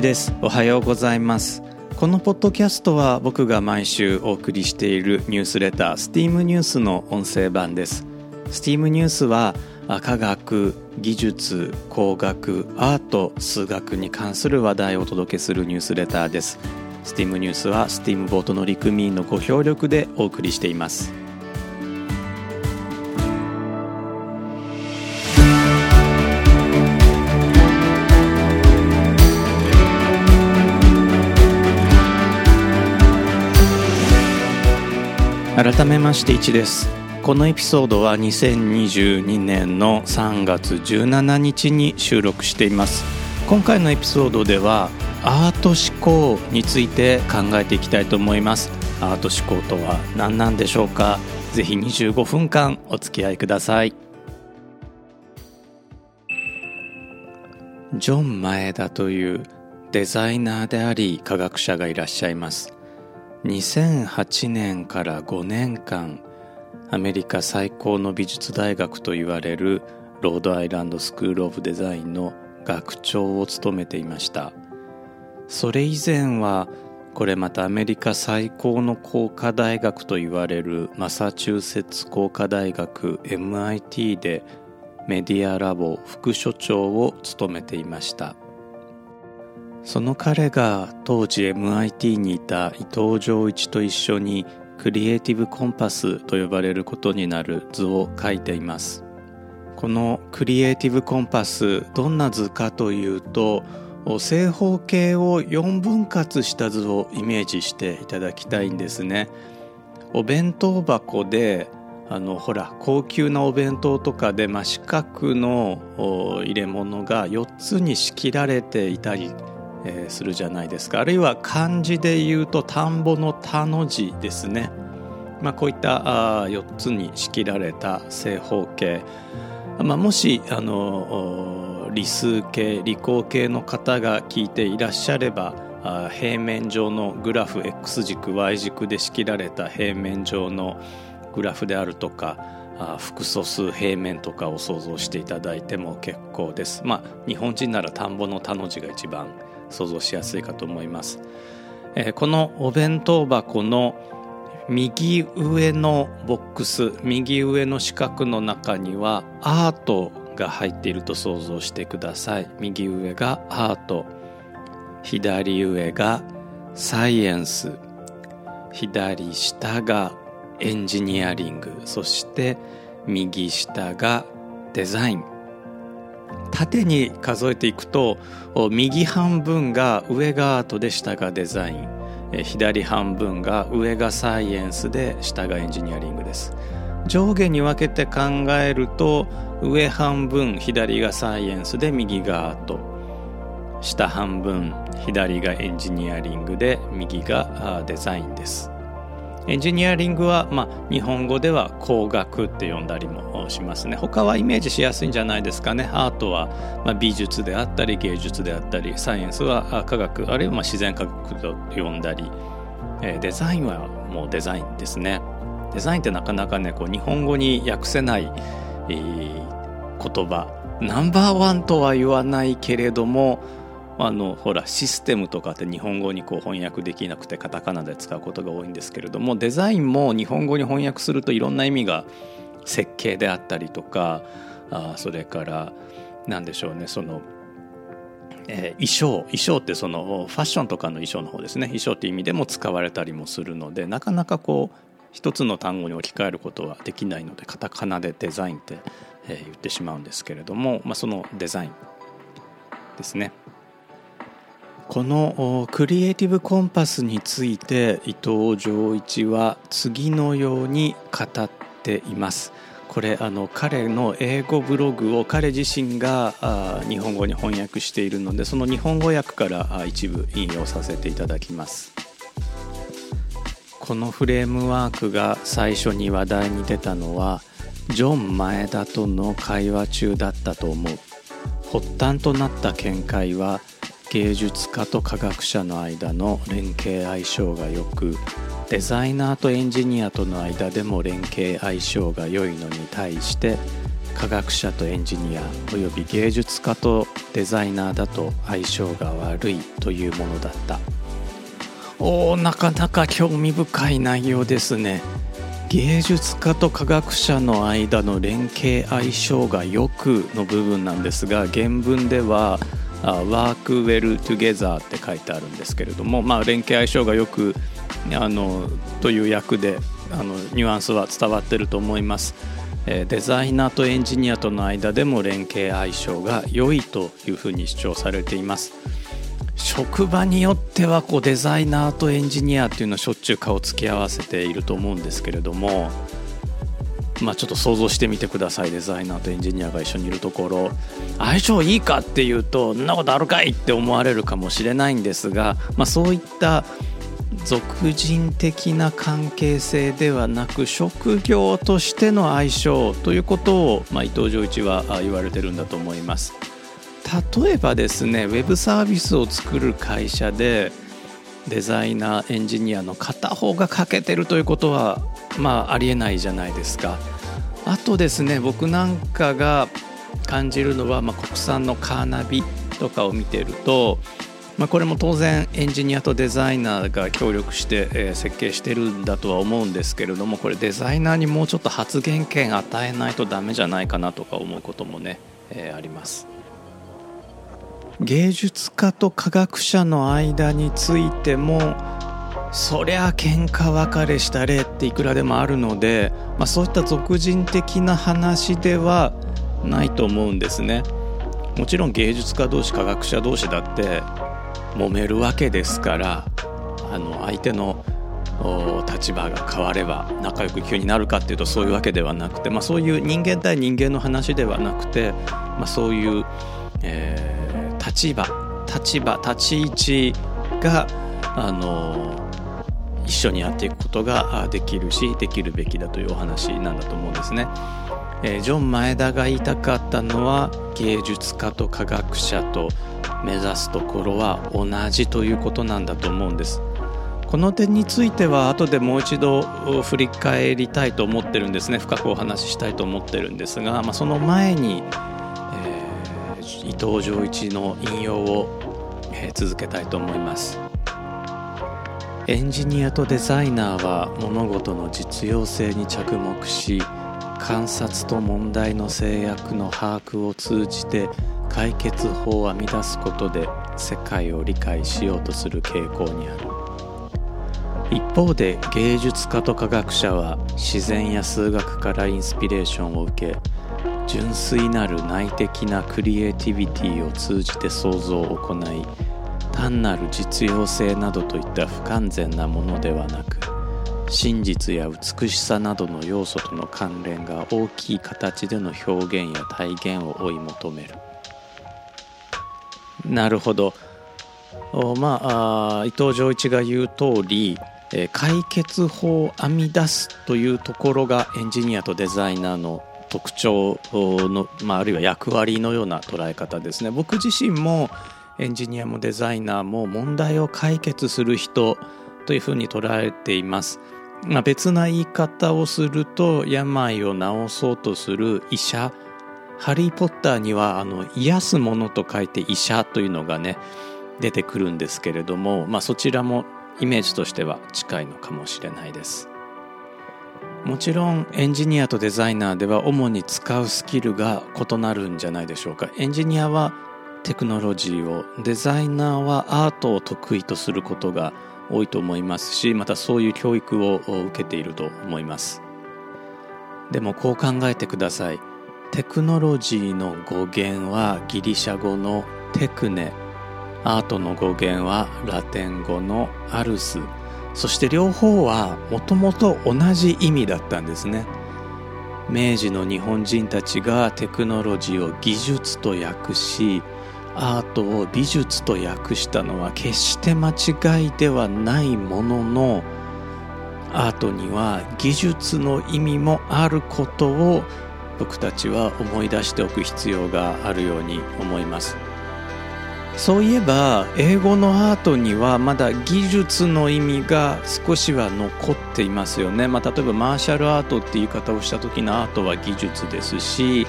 一です。おはようございます。このポッドキャストは僕が毎週お送りしているニュースレター STEAM ニュースの音声版です。STEAM ニュースは科学技術工学アート数学に関する話題をお届けするニュースレターです。STEAM ニュースは STEAM ボートの陸組員のご協力でお送りしています。改めまして1です。このエピソードは2022年の3月17日に収録しています。今回のエピソードではアート思考について考えていきたいと思います。アート思考とは何なんでしょうか？ぜひ25分間お付き合いください。ジョン・前田というデザイナーであり科学者がいらっしゃいます。2008年から5年間アメリカ最高の美術大学といわれるロードアイランドスクール・オブ・デザインの学長を務めていました。それ以前はこれまたアメリカ最高の工科大学といわれるマサチューセッツ工科大学 MIT でメディアラボ副所長を務めていました。その彼が当時 MIT にいた伊藤浄一と一緒にクリエイティブコンパスと呼ばれることになる図を描いています。このクリエイティブコンパスどんな図かというと正方形を4分割した図をイメージしていただきたいんですね。お弁当箱であのほら高級なお弁当とかで、まあ、四角の入れ物が4つに仕切られていたりえー、するじゃないですか。あるいは漢字で言うと田んぼの田の字ですね、まあ、こういったあ4つに仕切られた正方形、まあ、もしあの理数系理工系の方が聞いていらっしゃればあ平面上のグラフ X 軸 Y 軸で仕切られた平面上のグラフであるとか複素数平面とかを想像していただいても結構です。まあ日本人なら田んぼの田の字が一番想像しやすいかと思います。えー、このお弁当箱の右上のボックス右上の四角の中にはアートが入っていると想像してください。右上がアート。左上がサイエンス。左下がエンジニアリング。そして右下がデザイン。縦に数えていくと右半分が上がアートで下がデザイン。左半分が上がサイエンスで下がエンジニアリングです。上下に分けて考えると上半分左がサイエンスで右がアート下半分左がエンジニアリングで右がデザインです。エンジニアリングは、まあ、日本語では工学って呼んだりもしますね。他はイメージしやすいんじゃないですかね。アートは、まあ、美術であったり芸術であったりサイエンスは科学あるいはま自然科学と呼んだり、え、デザインはもうデザインですね。デザインってなかなかねこう日本語に訳せない、えー、言葉。ナンバーワンとは言わないけれどもあのほらシステムとかって日本語にこう翻訳できなくてカタカナで使うことが多いんですけれどもデザインも日本語に翻訳するといろんな意味が設計であったりとかあそれから何でしょうねその、えー、衣装衣装ってそのファッションとかの衣装の方ですね衣装って意味でも使われたりもするのでなかなかこう一つの単語に置き換えることはできないのでカタカナでデザインって、えー、言ってしまうんですけれども、まあ、そのデザインですね。このクリエイティブコンパスについて伊藤浄一は次のように語っています。これあの彼の英語ブログを彼自身が日本語に翻訳しているのでその日本語訳から一部引用させていただきます。このフレームワークが最初に話題に出たのはジョン・前田との会話中だったと思う発端となった見解は芸術家と科学者の間の連携相性が良くデザイナーとエンジニアとの間でも連携相性が良いのに対して科学者とエンジニアおよび芸術家とデザイナーだと相性が悪いというものだった。おなかなか興味深い内容ですね。芸術家と科学者の間の連携相性がよくの部分なんですが原文では「work well together」って書いてあるんですけれども、まあ、連携相性がよくあのという役であのニュアンスは伝わってると思います。デザイナーとエンジニアとの間でも連携相性が良いというふうに主張されています職場によってはこうデザイナーとエンジニアっていうのをしょっちゅう顔つき合わせていると思うんですけれどもまあちょっと想像してみてくださいデザイナーとエンジニアが一緒にいるところ。相性いいかっていうとそんなことあるかいって思われるかもしれないんですが、まあ、そういった俗人的な関係性ではなく職業としての相性ということを、まあ、伊藤浄一は言われてるんだと思います。例えばですねウェブサービスを作る会社でデザイナーエンジニアの片方が欠けてるということはまあありえないじゃないですかあとですね僕なんかが感じるのは、まあ、国産のカーナビとかを見てるとまあ、これも当然エンジニアとデザイナーが協力して、え設計してるんだとは思うんですけれどもこれデザイナーにもうちょっと発言権与えないとダメじゃないかなとか思うこともね、えー、あります。芸術家と科学者の間についてもそりゃ喧嘩別れした例っていくらでもあるので、まあ、そういった俗人的な話ではないと思うんですね。もちろん芸術家同士科学者同士だって揉めるわけですからあの相手の立場が変われば仲良く急になるかっていうとそういうわけではなくて、まあ、そういう人間対人間の話ではなくて、まあ、そういう、えー、立場立場立ち位置があの一緒にやっていくことができるしできるべきだというお話なんだと思うんですね。えー、ジョン前田が言いたかったのは芸術家と科学者と目指すところは同じということなんだと思うんです。この点については後でもう一度振り返りたいと思ってるんですね。深くお話ししたいと思ってるんですが、まあ、その前に、えー、伊藤浄一の引用を、えー、続けたいと思います。エンジニアとデザイナーは物事の実用性に着目し観察と問題の制約の把握を通じて解決法を編み出すことで世界を理解しようとする傾向にある。一方で芸術家と科学者は自然や数学からインスピレーションを受け純粋なる内的なクリエイティビティを通じて創造を行い単なる実用性などといった不完全なものではなく真実や美しさなどの要素との関連が大きい形での表現や体現を追い求める。なるほど。まあ伊藤浄一が言う通り解決法を編み出すというところがエンジニアとデザイナーの特徴の、まあ、あるいは役割のような捉え方ですね。僕自身もエンジニアもデザイナーも問題を解決する人というふうに捉えています、まあ、別な言い方をすると病を治そうとする医者。ハリー・ポッターにはあの癒すものと書いて医者というのがね出てくるんですけれども、まあ、そちらもイメージとしては近いのかもしれないです。もちろんエンジニアとデザイナーでは主に使うスキルが異なるんじゃないでしょうか。エンジニアはテクノロジーをデザイナーはアートを得意とすることが多いと思いますしまたそういう教育を受けていると思います。でもこう考えてください。テクノロジーの語源はギリシャ語のテクネ。アートの語源はラテン語のアルス。そして両方はもともと同じ意味だったんですね。明治の日本人たちがテクノロジーを技術と訳しアートを美術と訳したのは決して間違いではないもののアートには技術の意味もあることを僕たちは思い出しておく必要があるように思います。そういえば英語のアートにはまだ技術の意味が少しは残っていますよね、まあ、例えばマーシャルアートっていう言い方をした時のアートは技術ですし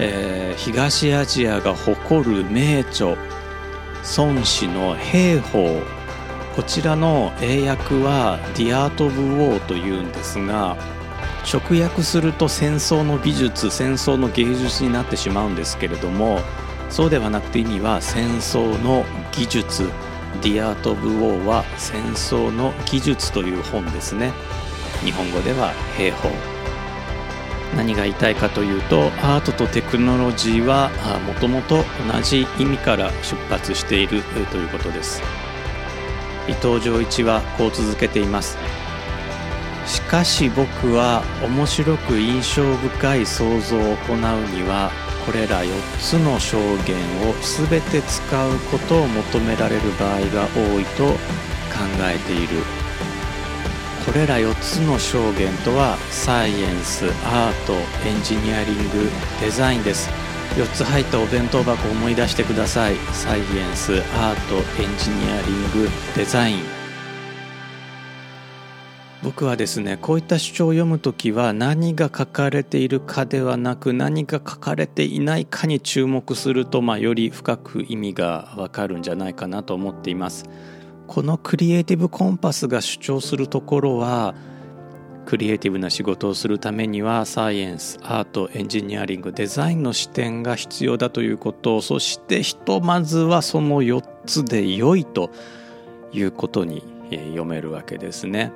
えー、東アジアが誇る名著孫子の兵法。こちらの英訳は「The Art of War」というんですが直訳すると戦争の美術戦争の芸術になってしまうんですけれどもそうではなくて意味は戦争の技術。The Art of War は戦争の技術という本ですね。日本語では兵法。何が言いたいかというとアートとテクノロジーはもともと同じ意味から出発しているということです。伊藤浄一はこう続けています。しかし僕は面白く印象深い想像を行うにはこれら4つの証言を全て使うことを求められる場合が多いと考えている。これら4つの証言とはサイエンスアートエンジニアリングデザインです。4つ入ったお弁当箱を思い出してください。サイエンスアートエンジニアリングデザイン。僕はですねこういった主張を読む時は何が書かれているかではなく何が書かれていないかに注目すると、まあ、より深く意味がわかるんじゃないかなと思っています。このクリエイティブコンパスが主張するところはクリエイティブな仕事をするためにはサイエンスアートエンジニアリングデザインの視点が必要だということそしてひとまずはその4つで良いということに読めるわけですね。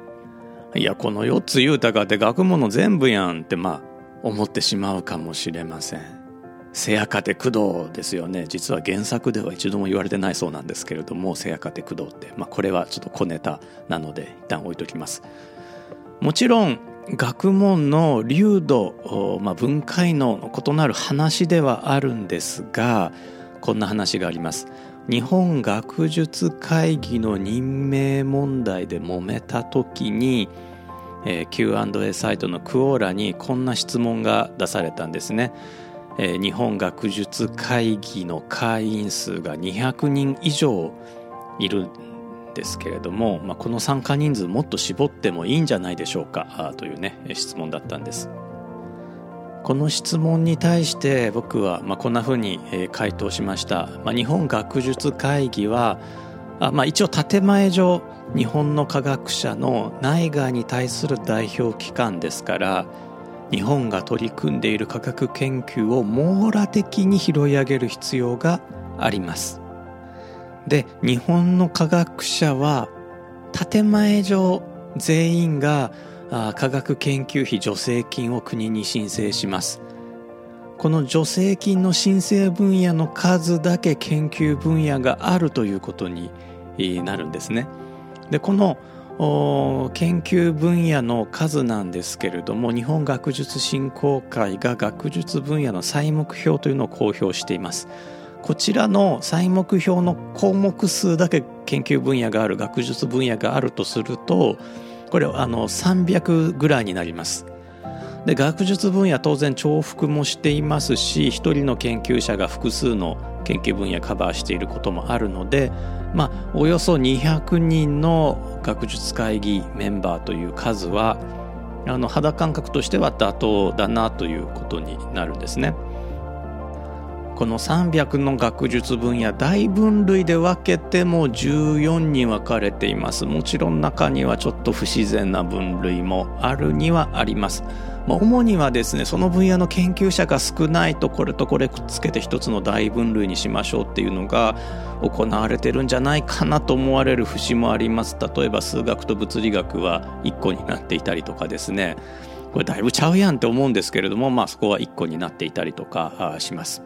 いやこの4つ言うたかって学問の全部やんってまあ思ってしまうかもしれませんせやかて工藤ですよね。実は原作では一度も言われてないそうなんですけれどもせやかて工藤って、まあ、これはちょっと小ネタなので一旦置いときます。もちろん学問の流度、まあ、文化の異なる話ではあるんですがこんな話があります。日本学術会議の任命問題で揉めた時に、えー、Q&A サイトのクオーラにこんな質問が出されたんですね。えー、日本学術会議の会員数が200人以上いるんですけれども、まあ、この参加人数もっと絞ってもいいんじゃないでしょうかというね質問だったんです。この質問に対して僕はまあこんなふうに回答しました、まあ、日本学術会議はあまあ一応建前上日本の科学者の内外に対する代表機関ですから日本が取り組んでいる科学研究を網羅的に拾い上げる必要があります。で日本の科学者は建前上全員が科学研究費助成金を国に申請します。この助成金の申請分野の数だけ研究分野があるということになるんですね。でこの研究分野の数なんですけれども日本学術振興会が学術分野の採目標というのを公表しています。こちらの採目標の項目数だけ研究分野がある学術分野があるとするとこれあの300ぐらいになります。で学術分野当然重複もしていますし一人の研究者が複数の研究分野カバーしていることもあるので、まあ、およそ200人の学術会議メンバーという数はあの肌感覚としては妥当だなということになるんですね。この300の学術分野大分類で分けても14に分かれていますもちろん中にはちょっと不自然な分類もあるにはあります主にはですねその分野の研究者が少ないとこれとこれくっつけて一つの大分類にしましょうっていうのが行われてるんじゃないかなと思われる節もあります。例えば数学と物理学は1個になっていたりとかですね。これだいぶちゃうやんって思うんですけれどもまあそこは1個になっていたりとかします。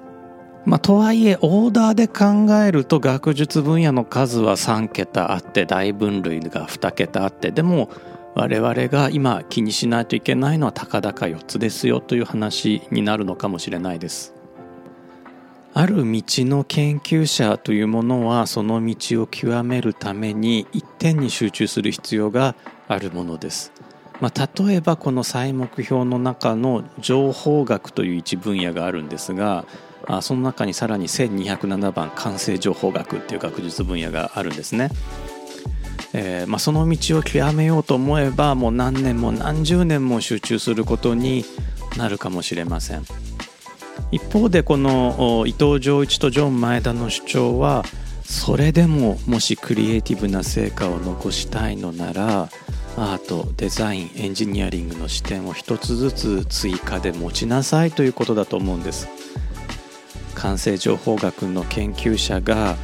まあ、とはいえオーダーで考えると学術分野の数は3桁あって大分類が2桁あってでも我々が今気にしないといけないのはたかだか4つですよという話になるのかもしれないです。ある道の研究者というものはその道を極めるために一点に集中する必要があるものです。まあ、例えばこの細目標の中の情報学という一分野があるんですがあその中にさらに1207番完成情報学っていう学術分野があるんですね。えーまあ、その道を極めようと思えばもう何年も何十年も集中することになるかもしれません。一方でこの伊藤浄一とジョン前田の主張はそれでももしクリエイティブな成果を残したいのならアートデザインエンジニアリングの視点を一つずつ追加で持ちなさいということだと思うんです。完成情報学の研究者が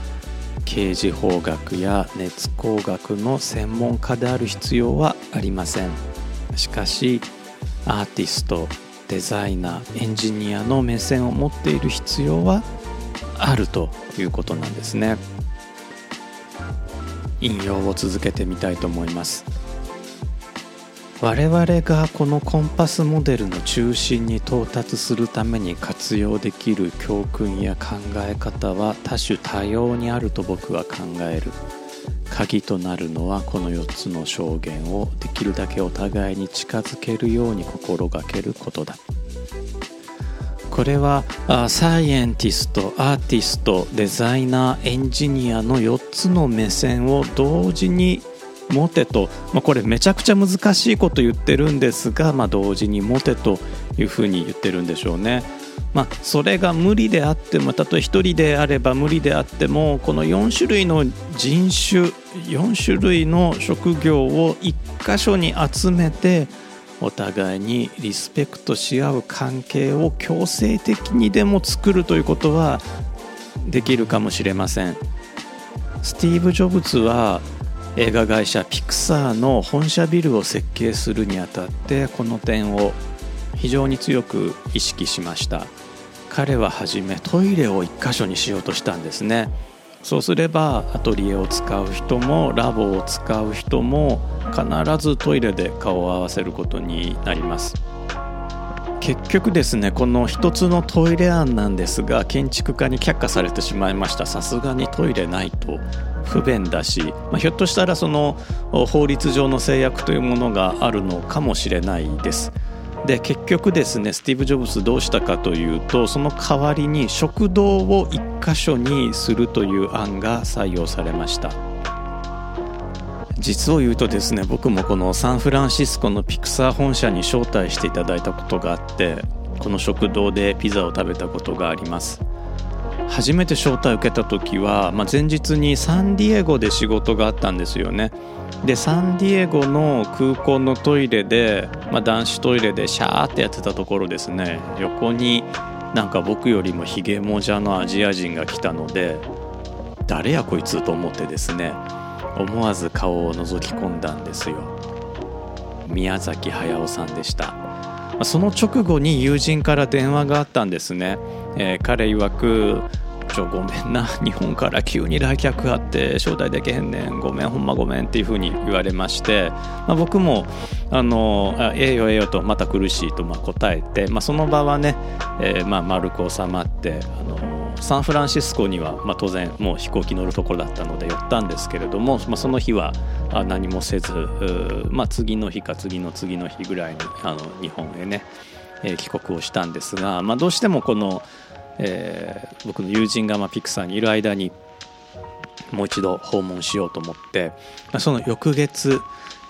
刑事法学や熱工学の専門家である必要はありません。しかしアーティストデザイナーエンジニアの目線を持っている必要はあるということなんですね。引用を続けてみたいと思います。我々がこのコンパスモデルの中心に到達するために活用できる教訓や考え方は多種多様にあると僕は考える。鍵となるのはこの4つの証言をできるだけお互いに近づけるように心がけることだ。これはサイエンティストアーティストデザイナーエンジニアの4つの目線を同時に持てと、まあ、これめちゃくちゃ難しいこと言ってるんですが、まあ、同時に持てというふうに言ってるんでしょうね。まあ、それが無理であってもたとえ1人であれば無理であってもこの4種類の人種4種類の職業を1箇所に集めてお互いにリスペクトし合う関係を強制的にでも作るということはできるかもしれません。スティーブ・ジョブズは映画会社ピクサーの本社ビルを設計するにあたってこの点を非常に強く意識しました。彼ははじめトイレを1箇所にしようとしたんですね。そうすればアトリエを使う人もラボを使う人も必ずトイレで顔を合わせることになります。結局ですねこの一つのトイレ案なんですが建築家に却下されてしまいました。さすがにトイレないと。不便だし、まあ、ひょっとしたらその法律上の制約というものがあるのかもしれないです。で結局ですねスティーブ・ジョブズどうしたかというとその代わりに食堂を1箇所にするという案が採用されました。実を言うとですね僕もこのサンフランシスコのピクサー本社に招待していただいたことがあってこの食堂でピザを食べたことがあります。初めて招待を受けた時は、まあ、前日にサンディエゴで仕事があったんですよね。でサンディエゴの空港のトイレで、まあ、男子トイレでシャーってやってたところですね。横になんか僕よりもヒゲもじゃのアジア人が来たので誰やこいつと思ってですね思わず顔を覗き込んだんですよ。宮崎駿さんでした。その直後に友人から電話があったんですね、えー、彼曰くちょごめんな。日本から急に来客あって招待できへんねん。ごめんほんまごめんっていうふうに言われまして、まあ、僕もあのええよええよとまた苦しいとまあ答えて、まあ、その場はね、えー、まあ丸く収まってあのサンフランシスコには、まあ、当然もう飛行機乗るところだったので寄ったんですけれども、まあ、その日は何もせず、まあ、次の日か次の次の日ぐらいにあの日本へね、えー、帰国をしたんですが、まあ、どうしてもこの、えー、僕の友人がまあピクサーにいる間にもう一度訪問しようと思ってその翌月、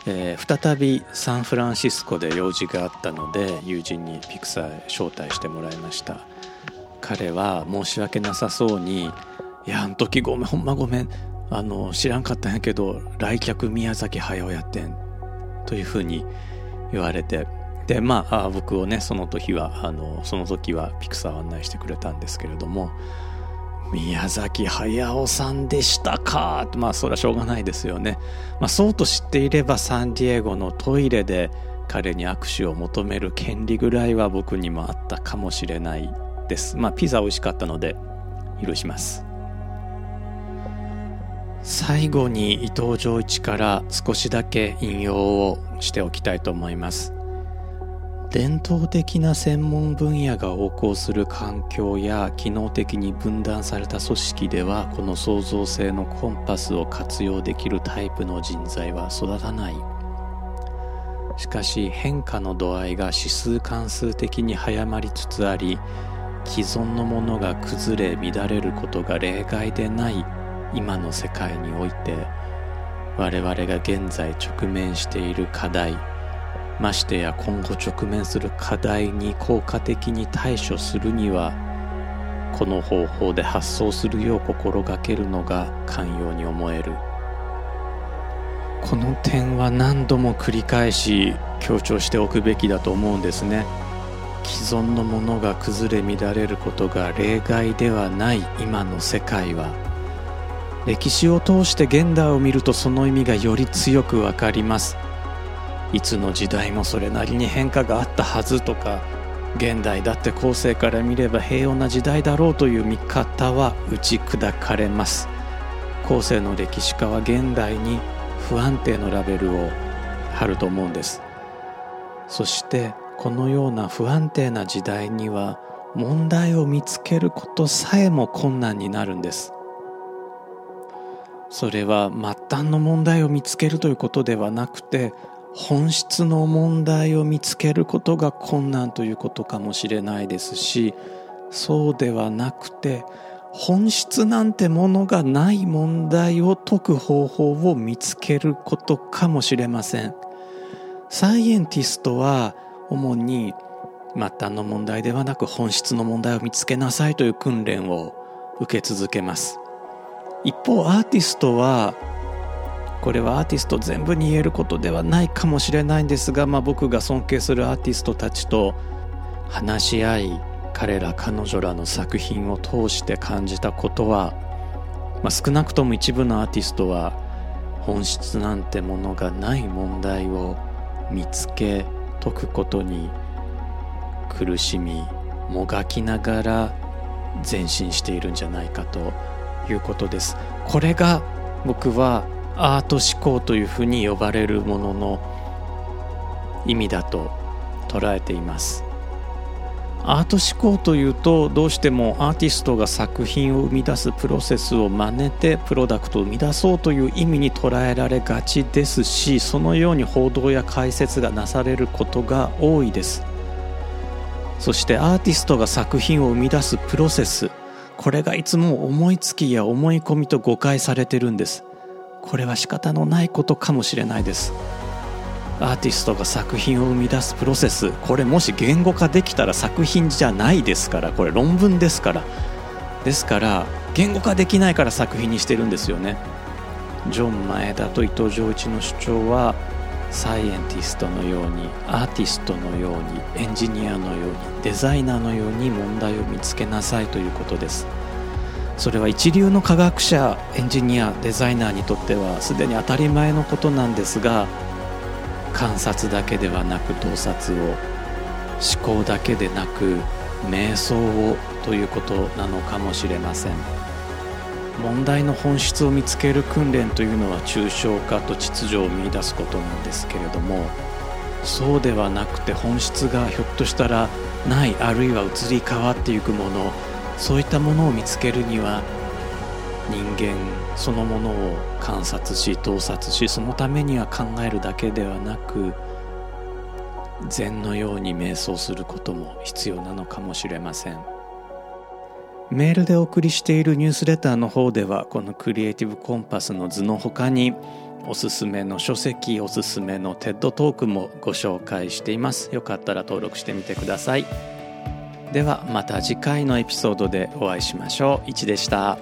えー、再びサンフランシスコで用事があったので友人にピクサーへ招待してもらいました。彼は申し訳なさそうに「いやあの時ごめんほんまごめんあの知らんかったんやけど来客宮崎駿やってん」というふうに言われてでまあ僕をねその時はあのその時はピクサーを案内してくれたんですけれども宮崎駿さんでしたかまあそれはしょうがないですよね、まあ、そうと知っていればサンディエゴのトイレで彼に握手を求める権利ぐらいは僕にもあったかもしれないです。まあ、ピザ美味しかったので許します。最後に伊藤浄一から少しだけ引用をしておきたいと思います。伝統的な専門分野が横行する環境や機能的に分断された組織ではこの創造性のコンパスを活用できるタイプの人材は育たない。しかし変化の度合いが指数関数的に早まりつつあり既存のものが崩れ乱れることが例外でない今の世界において我々が現在直面している課題。ましてや今後直面する課題に効果的に対処するにはこの方法で発想するよう心がけるのが寛容に思える。この点は何度も繰り返し強調しておくべきだと思うんですね。既存のものが崩れ乱れることが例外ではない今の世界は。歴史を通して現代を見るとその意味がより強くわかります。いつの時代もそれなりに変化があったはずとか現代だって後世から見れば平穏な時代だろうという見方は打ち砕かれます。後世の歴史家は現代に不安定のラベルを貼ると思うんです。そしてこのような不安定な時代には問題を見つけることさえも困難になるんです。それは末端の問題を見つけるということではなくて本質の問題を見つけることが困難ということかもしれないですしそうではなくて本質なんてものがない問題を解く方法を見つけることかもしれません。サイエンティストは主に末端の問題ではなく本質の問題を見つけなさいという訓練を受け続けます。一方アーティストはこれはアーティスト全部に言えることではないかもしれないんですが、まあ、僕が尊敬するアーティストたちと話し合い彼ら彼女らの作品を通して感じたことは、まあ、少なくとも一部のアーティストは本質なんてものがない問題を見つけ解くことに苦しみもがきながら前進しているんじゃないかということです。これが僕はアート思考というふうに呼ばれるものの意味だと捉えています。アート思考というとどうしてもアーティストが作品を生み出すプロセスを真似てプロダクトを生み出そうという意味に捉えられがちですしそのように報道や解説がなされることが多いです。そしてアーティストが作品を生み出すプロセスこれがいつも思いつきや思い込みと誤解されてるんです。これは仕方のないことかもしれないです。アーティストが作品を生み出すプロセスこれもし言語化できたら作品じゃないですからこれ論文ですから。ですから言語化できないから作品にしてるんですよね。ジョン・前田と伊藤浄一の主張はサイエンティストのようにアーティストのようにエンジニアのようにデザイナーのように問題を見つけなさいということです。それは一流の科学者エンジニアデザイナーにとってはすでに当たり前のことなんですが観察だけではなく洞察を思考だけでなく瞑想をということなのかもしれません。問題の本質を見つける訓練というのは抽象化と秩序を見いだすことなんですけれどもそうではなくて本質がひょっとしたらないあるいは移り変わっていくものそういったものを見つけるには人間そのものを観察し洞察しそのためには考えるだけではなく禅のように瞑想することも必要なのかもしれません。メールでお送りしているニュースレターの方ではこのクリエイティブコンパスの図の他におすすめの書籍おすすめの TED トークもご紹介しています。よかったら登録してみてください。ではまた次回のエピソードでお会いしましょう。いちでした。